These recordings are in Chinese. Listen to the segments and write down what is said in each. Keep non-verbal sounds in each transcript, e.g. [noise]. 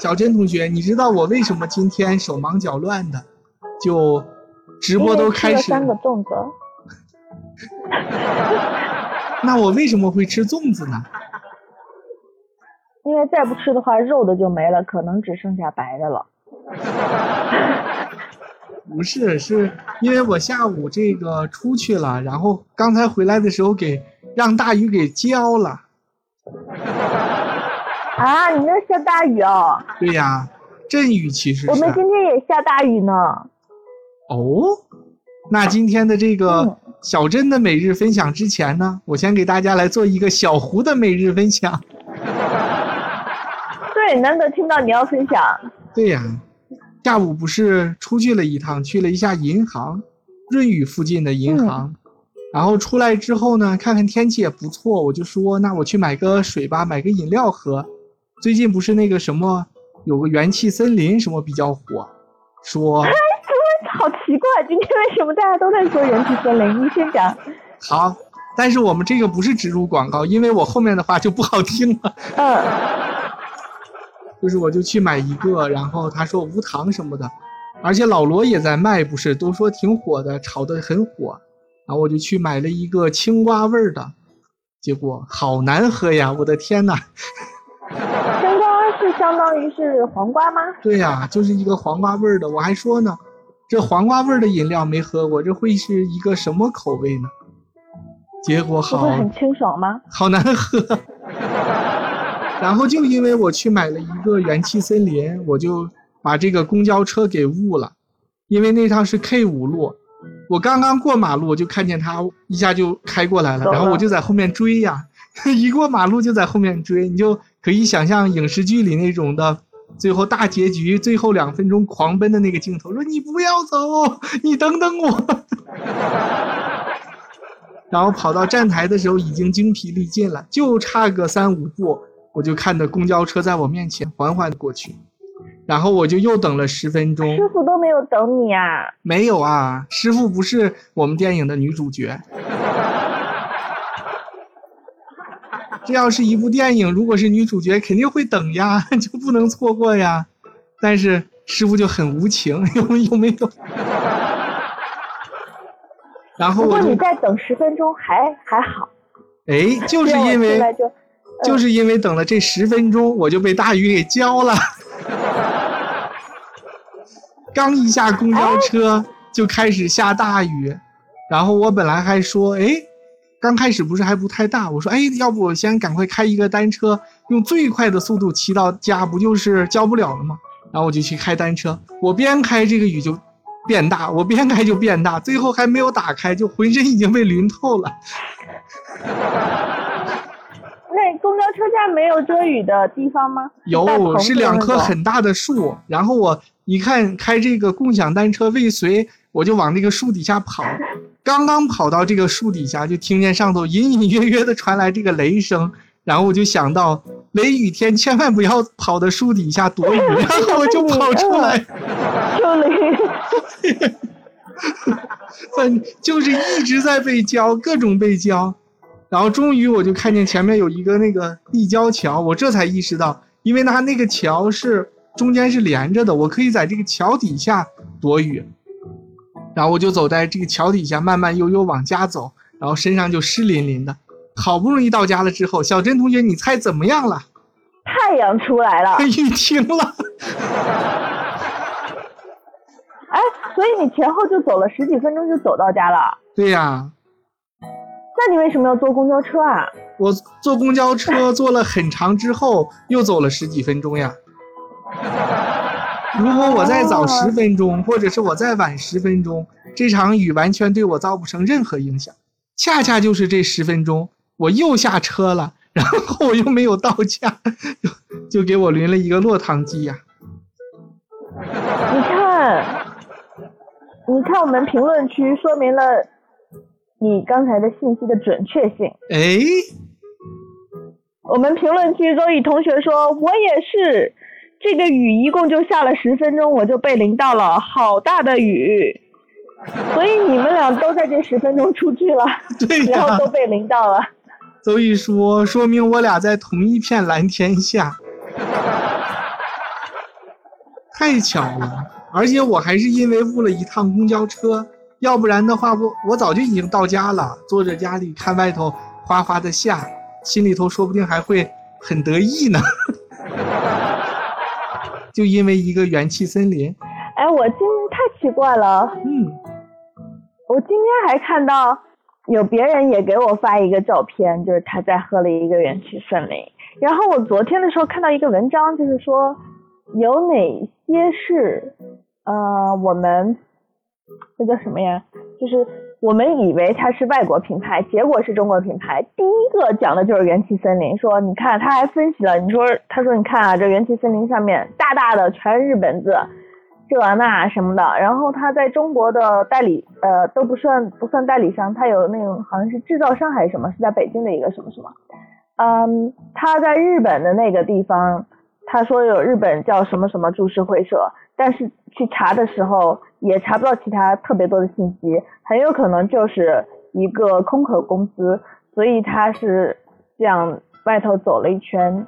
小珍同学，你知道我为什么今天手忙脚乱的，就直播都开始？三个粽子。[laughs] 那我为什么会吃粽子呢？因为再不吃的话，肉的就没了，可能只剩下白的了。[laughs] 不是，是因为我下午这个出去了，然后刚才回来的时候给让大鱼给浇了。啊，你那下大雨哦？对呀，阵雨其实。我们今天也下大雨呢。哦，那今天的这个小镇的每日分享之前呢，我先给大家来做一个小胡的每日分享。[laughs] 对，难得听到你要分享。对呀，下午不是出去了一趟，去了一下银行，润宇附近的银行。然后出来之后呢，看看天气也不错，我就说那我去买个水吧，买个饮料喝。最近不是那个什么，有个元气森林什么比较火，说。哎，好奇怪，今天为什么大家都在说元气森林？你先讲。好，但是我们这个不是植入广告，因为我后面的话就不好听了。嗯。就是我就去买一个，然后他说无糖什么的，而且老罗也在卖，不是都说挺火的，炒的很火，然后我就去买了一个青瓜味儿的，结果好难喝呀！我的天哪！是相当于是黄瓜吗？对呀，就是一个黄瓜味儿的。我还说呢，这黄瓜味儿的饮料没喝过，这会是一个什么口味呢？结果好，会很清爽吗？好难喝。[laughs] 然后就因为我去买了一个元气森林，我就把这个公交车给误了，因为那趟是 K 五路，我刚刚过马路就看见他一下就开过来了，然后我就在后面追呀，[laughs] 一过马路就在后面追，你就。可以想象影视剧里那种的，最后大结局，最后两分钟狂奔的那个镜头，说你不要走，你等等我。然后跑到站台的时候已经精疲力尽了，就差个三五步，我就看着公交车在我面前缓缓过去，然后我就又等了十分钟。师傅都没有等你啊？没有啊，师傅不是我们电影的女主角。这要是一部电影，如果是女主角，肯定会等呀，[laughs] 就不能错过呀。但是师傅就很无情，[laughs] 有有没有？然后我就你再等十分钟还还好。哎，就是因为就是因为等了这十分钟，我就被大雨给浇了。[laughs] 刚一下公交车就开始下大雨，然后我本来还说，哎。刚开始不是还不太大，我说，哎，要不我先赶快开一个单车，用最快的速度骑到家，不就是交不了了吗？然后我就去开单车，我边开这个雨就变大，我边开就变大，最后还没有打开，就浑身已经被淋透了。[laughs] 那公交车站没有遮雨的地方吗？有，是两棵很大的树。然后我一看开这个共享单车未遂，我就往那个树底下跑。刚刚跑到这个树底下，就听见上头隐隐约约的传来这个雷声，然后我就想到雷雨天千万不要跑到树底下躲雨，然后我就跑出来。就雷，反 [laughs] 就是一直在被浇，各种被浇，然后终于我就看见前面有一个那个立交桥，我这才意识到，因为它那个桥是中间是连着的，我可以在这个桥底下躲雨。然后我就走在这个桥底下，慢慢悠悠往家走，然后身上就湿淋淋的。好不容易到家了之后，小珍同学，你猜怎么样了？太阳出来了，雨停了。[laughs] 哎，所以你前后就走了十几分钟就走到家了？对呀。那你为什么要坐公交车啊？我坐公交车坐了很长之后，又走了十几分钟呀。如果我再早十分钟，或者是我再晚十分钟，这场雨完全对我造不成任何影响。恰恰就是这十分钟，我又下车了，然后我又没有到家，就就给我淋了一个落汤鸡呀。你看，你看我们评论区说明了你刚才的信息的准确性。哎，我们评论区周宇同学说，我也是。这个雨一共就下了十分钟，我就被淋到了，好大的雨，所以你们俩都在这十分钟出去了，对然后都被淋到了。所以说，说明我俩在同一片蓝天下。太巧了，而且我还是因为误了一趟公交车，要不然的话，我我早就已经到家了，坐在家里看外头哗哗的下，心里头说不定还会很得意呢。就因为一个元气森林，哎，我今天太奇怪了，嗯，我今天还看到有别人也给我发一个照片，就是他在喝了一个元气森林。然后我昨天的时候看到一个文章，就是说有哪些是呃我们那叫什么呀？就是我们以为它是外国品牌，结果是中国品牌。第一个讲的就是元气森林，说你看他还分析了，你说他说你看啊，这元气森林上面大大的全是日本字，这那什么的。然后他在中国的代理呃都不算不算代理商，他有那种好像是制造商还是什么，是在北京的一个什么什么。嗯，他在日本的那个地方，他说有日本叫什么什么株式会社，但是去查的时候也查不到其他特别多的信息，很有可能就是一个空壳公司，所以他是这样外头走了一圈，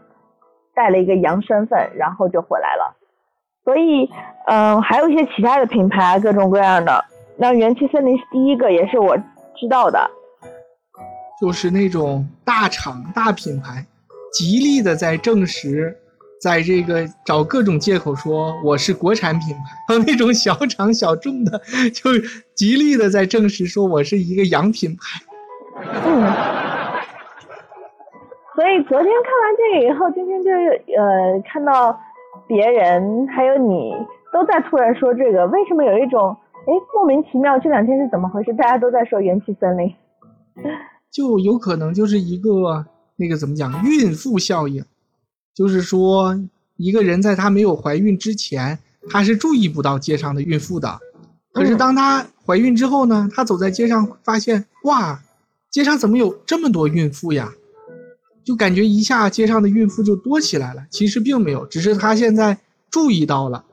带了一个洋身份，然后就回来了。所以，嗯，还有一些其他的品牌，各种各样的。那元气森林是第一个，也是我知道的。就是那种大厂大品牌，极力的在证实，在这个找各种借口说我是国产品牌，还 [laughs] 有那种小厂小众的，就极力的在证实说我是一个洋品牌。嗯。所以昨天看完这个以后，今天就呃看到别人还有你都在突然说这个，为什么有一种哎莫名其妙？这两天是怎么回事？大家都在说元气森林。就有可能就是一个那个怎么讲孕妇效应，就是说一个人在她没有怀孕之前，她是注意不到街上的孕妇的，可是当她怀孕之后呢，她走在街上发现哇，街上怎么有这么多孕妇呀？就感觉一下街上的孕妇就多起来了。其实并没有，只是她现在注意到了。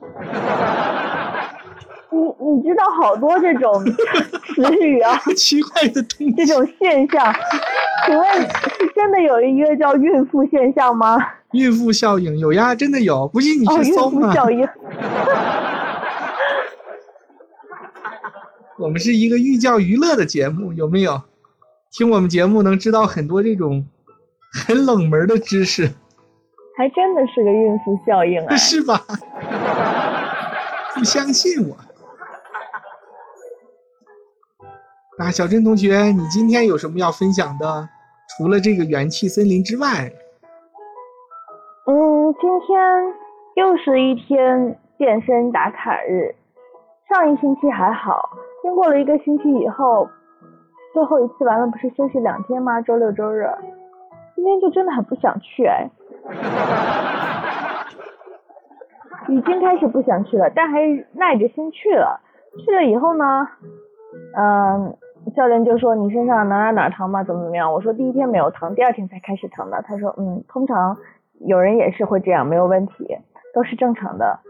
你你知道好多这种词语啊，[laughs] 奇怪的东西，这种现象，请问是真的有一个叫孕妇现象吗？孕妇效应有呀，真的有，不信你去搜嘛。孕妇效应。[laughs] 我们是一个寓教于乐的节目，有没有？听我们节目能知道很多这种很冷门的知识，还真的是个孕妇效应啊，[laughs] 是吧？[laughs] 不相信我。那小珍同学，你今天有什么要分享的？除了这个元气森林之外，嗯，今天又是一天健身打卡日。上一星期还好，经过了一个星期以后，最后一次完了不是休息两天吗？周六周日，今天就真的很不想去哎，已经开始不想去了，但还耐着心去了。去了以后呢，嗯。教练就说你身上哪哪哪疼吗？怎么怎么样？我说第一天没有疼，第二天才开始疼的。他说嗯，通常有人也是会这样，没有问题，都是正常的。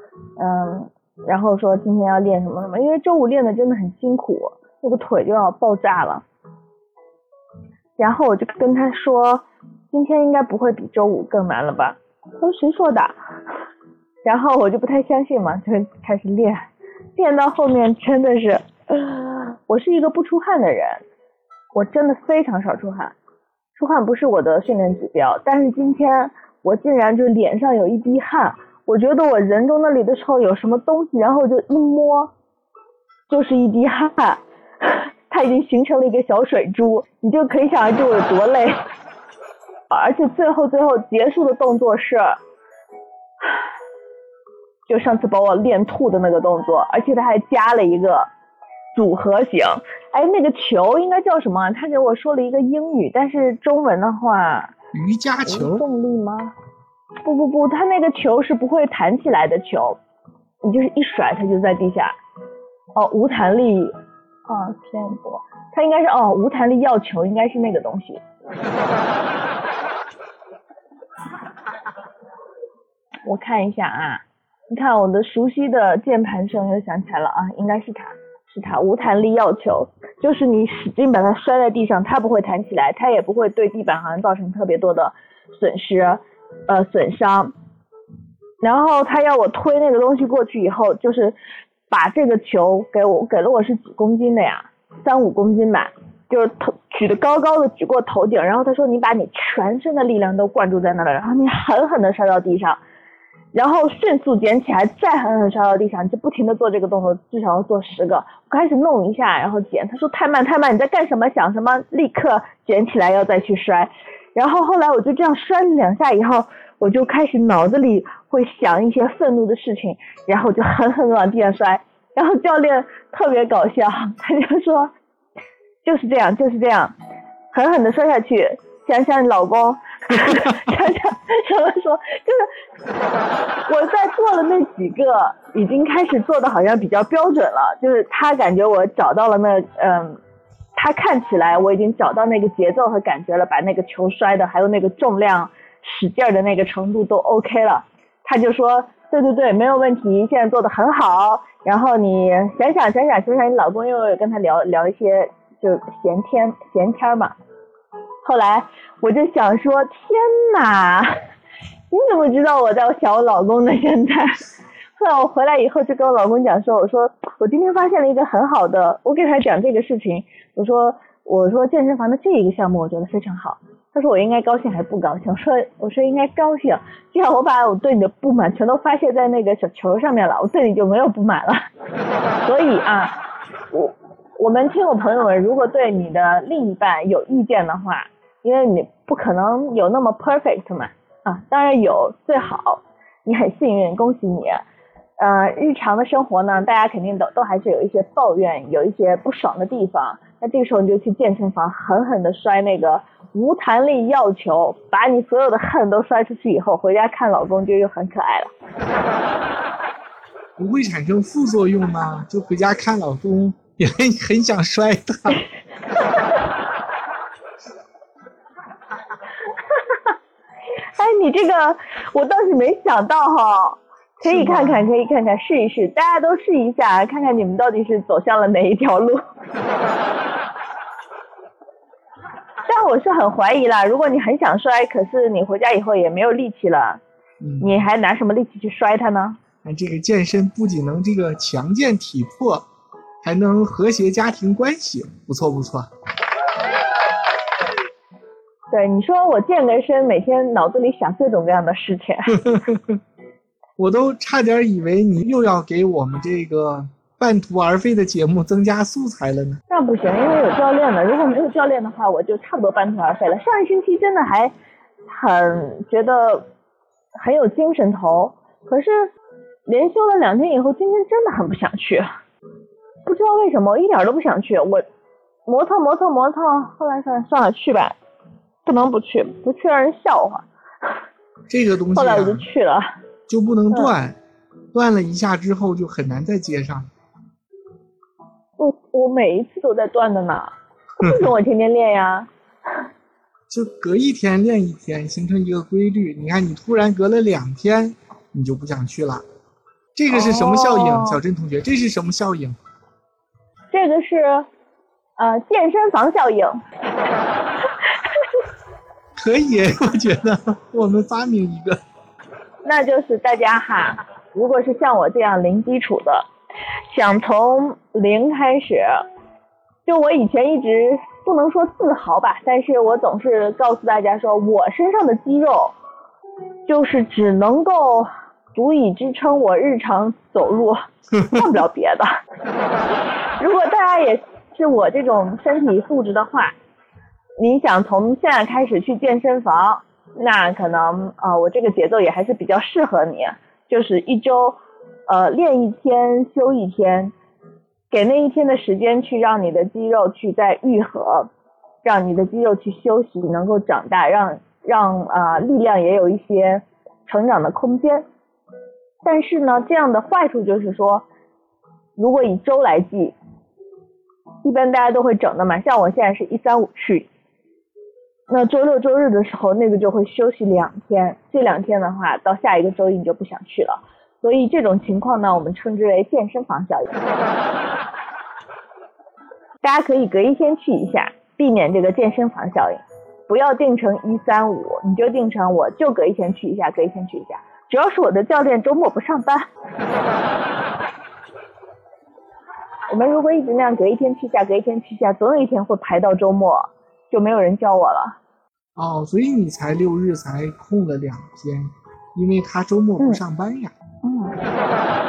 嗯，然后说今天要练什么什么，因为周五练的真的很辛苦，那个腿就要爆炸了。然后我就跟他说，今天应该不会比周五更难了吧？他说谁说的？然后我就不太相信嘛，就开始练，练到后面真的是。我是一个不出汗的人，我真的非常少出汗，出汗不是我的训练指标。但是今天我竟然就脸上有一滴汗，我觉得我人中那里的时候有什么东西，然后就一摸，就是一滴汗，[laughs] 它已经形成了一个小水珠，你就可以想象这有多累。而且最后最后结束的动作是，就上次把我练吐的那个动作，而且他还加了一个。组合型，哎，那个球应该叫什么？他给我说了一个英语，但是中文的话，瑜伽球重力吗？不不不，他那个球是不会弹起来的球，你就是一甩它就在地下。哦，无弹力，哦，天波，它应该是哦，无弹力药球应该是那个东西。[laughs] 我看一下啊，你看我的熟悉的键盘声又响起来了啊，应该是它。是它无弹力药球，就是你使劲把它摔在地上，它不会弹起来，它也不会对地板好像造成特别多的损失，呃损伤。然后他要我推那个东西过去以后，就是把这个球给我给了我是几公斤的呀，三五公斤吧，就是头举得高高的举过头顶，然后他说你把你全身的力量都灌注在那了，然后你狠狠的摔到地上。然后迅速捡起来，再狠狠摔到地上，就不停的做这个动作，至少要做十个。我开始弄一下，然后捡。他说太慢太慢，你在干什么？想什么？立刻捡起来要再去摔。然后后来我就这样摔了两下以后，我就开始脑子里会想一些愤怒的事情，然后就狠狠的往地上摔。然后教练特别搞笑，他就说就是这样就是这样，狠狠的摔下去，想想老公。[laughs] 想想怎么说，就是 [laughs] 我在做的那几个，已经开始做的好像比较标准了。就是他感觉我找到了那，嗯，他看起来我已经找到那个节奏和感觉了，把那个球摔的，还有那个重量使劲儿的那个程度都 OK 了。他就说，对对对，没有问题，现在做的很好。然后你想想想想想想，你老公又跟他聊聊一些就闲天闲天嘛。后来我就想说，天哪，你怎么知道我在想我老公呢？现在，后来我回来以后就跟我老公讲说，我说我今天发现了一个很好的，我给他讲这个事情，我说我说健身房的这一个项目我觉得非常好。他说我应该高兴还是不高兴？我说我说应该高兴，这样我把我对你的不满全都发泄在那个小球上面了，我对你就没有不满了。[laughs] 所以啊，我我们听我朋友们，如果对你的另一半有意见的话，因为你不可能有那么 perfect 嘛，啊，当然有最好，你很幸运，恭喜你。呃，日常的生活呢，大家肯定都都还是有一些抱怨，有一些不爽的地方。那这个时候你就去健身房狠狠的摔那个无弹力药球，把你所有的恨都摔出去以后，回家看老公就又很可爱了。不会产生副作用吗？就回家看老公也很很想摔他。[laughs] 哎，你这个我倒是没想到哈，可以看看，可以看看，试一试，大家都试一下，看看你们到底是走向了哪一条路。[laughs] 但我是很怀疑啦，如果你很想摔，可是你回家以后也没有力气了，你还拿什么力气去摔它呢？那这个健身不仅能这个强健体魄，还能和谐家庭关系，不错不错。对，你说我健个身，每天脑子里想各种各样的事情，[laughs] 我都差点以为你又要给我们这个半途而废的节目增加素材了呢。那不行，因为有教练了。如果没有教练的话，我就差不多半途而废了。上一星期真的还很觉得很有精神头，可是连休了两天以后，今天真的很不想去，不知道为什么，我一点都不想去。我磨蹭磨蹭磨蹭，后来算算了，去吧。不能不去，不去让人笑话。这个东西，后来我就去了，就不能断，断了一下之后就很难再接上。我我每一次都在断的呢，[laughs] 为什么我天天练呀？[laughs] 就隔一天练一天，形成一个规律。你看，你突然隔了两天，你就不想去了，这个是什么效应？小珍同学，这是什么效应？这个是呃健身房效应。可以，[laughs] 我觉得我们发明一个，[laughs] 那就是大家哈，如果是像我这样零基础的，想从零开始，就我以前一直不能说自豪吧，但是我总是告诉大家说，我身上的肌肉就是只能够足以支撑我日常走路，[laughs] 干不了别的。如果大家也是我这种身体素质的话。你想从现在开始去健身房，那可能啊，我这个节奏也还是比较适合你，就是一周，呃，练一天休一天，给那一天的时间去让你的肌肉去再愈合，让你的肌肉去休息，能够长大，让让啊力量也有一些成长的空间。但是呢，这样的坏处就是说，如果以周来计，一般大家都会整的嘛，像我现在是一三五去。那周六周日的时候，那个就会休息两天。这两天的话，到下一个周一你就不想去了。所以这种情况呢，我们称之为健身房效应。大家可以隔一天去一下，避免这个健身房效应。不要定成一三五，你就定成我就隔一天去一下，隔一天去一下。主要是我的教练周末不上班。我们如果一直那样隔一天去一下，隔一天去一下，总有一天会排到周末，就没有人教我了。哦，所以你才六日才空了两天，因为他周末不上班呀。嗯。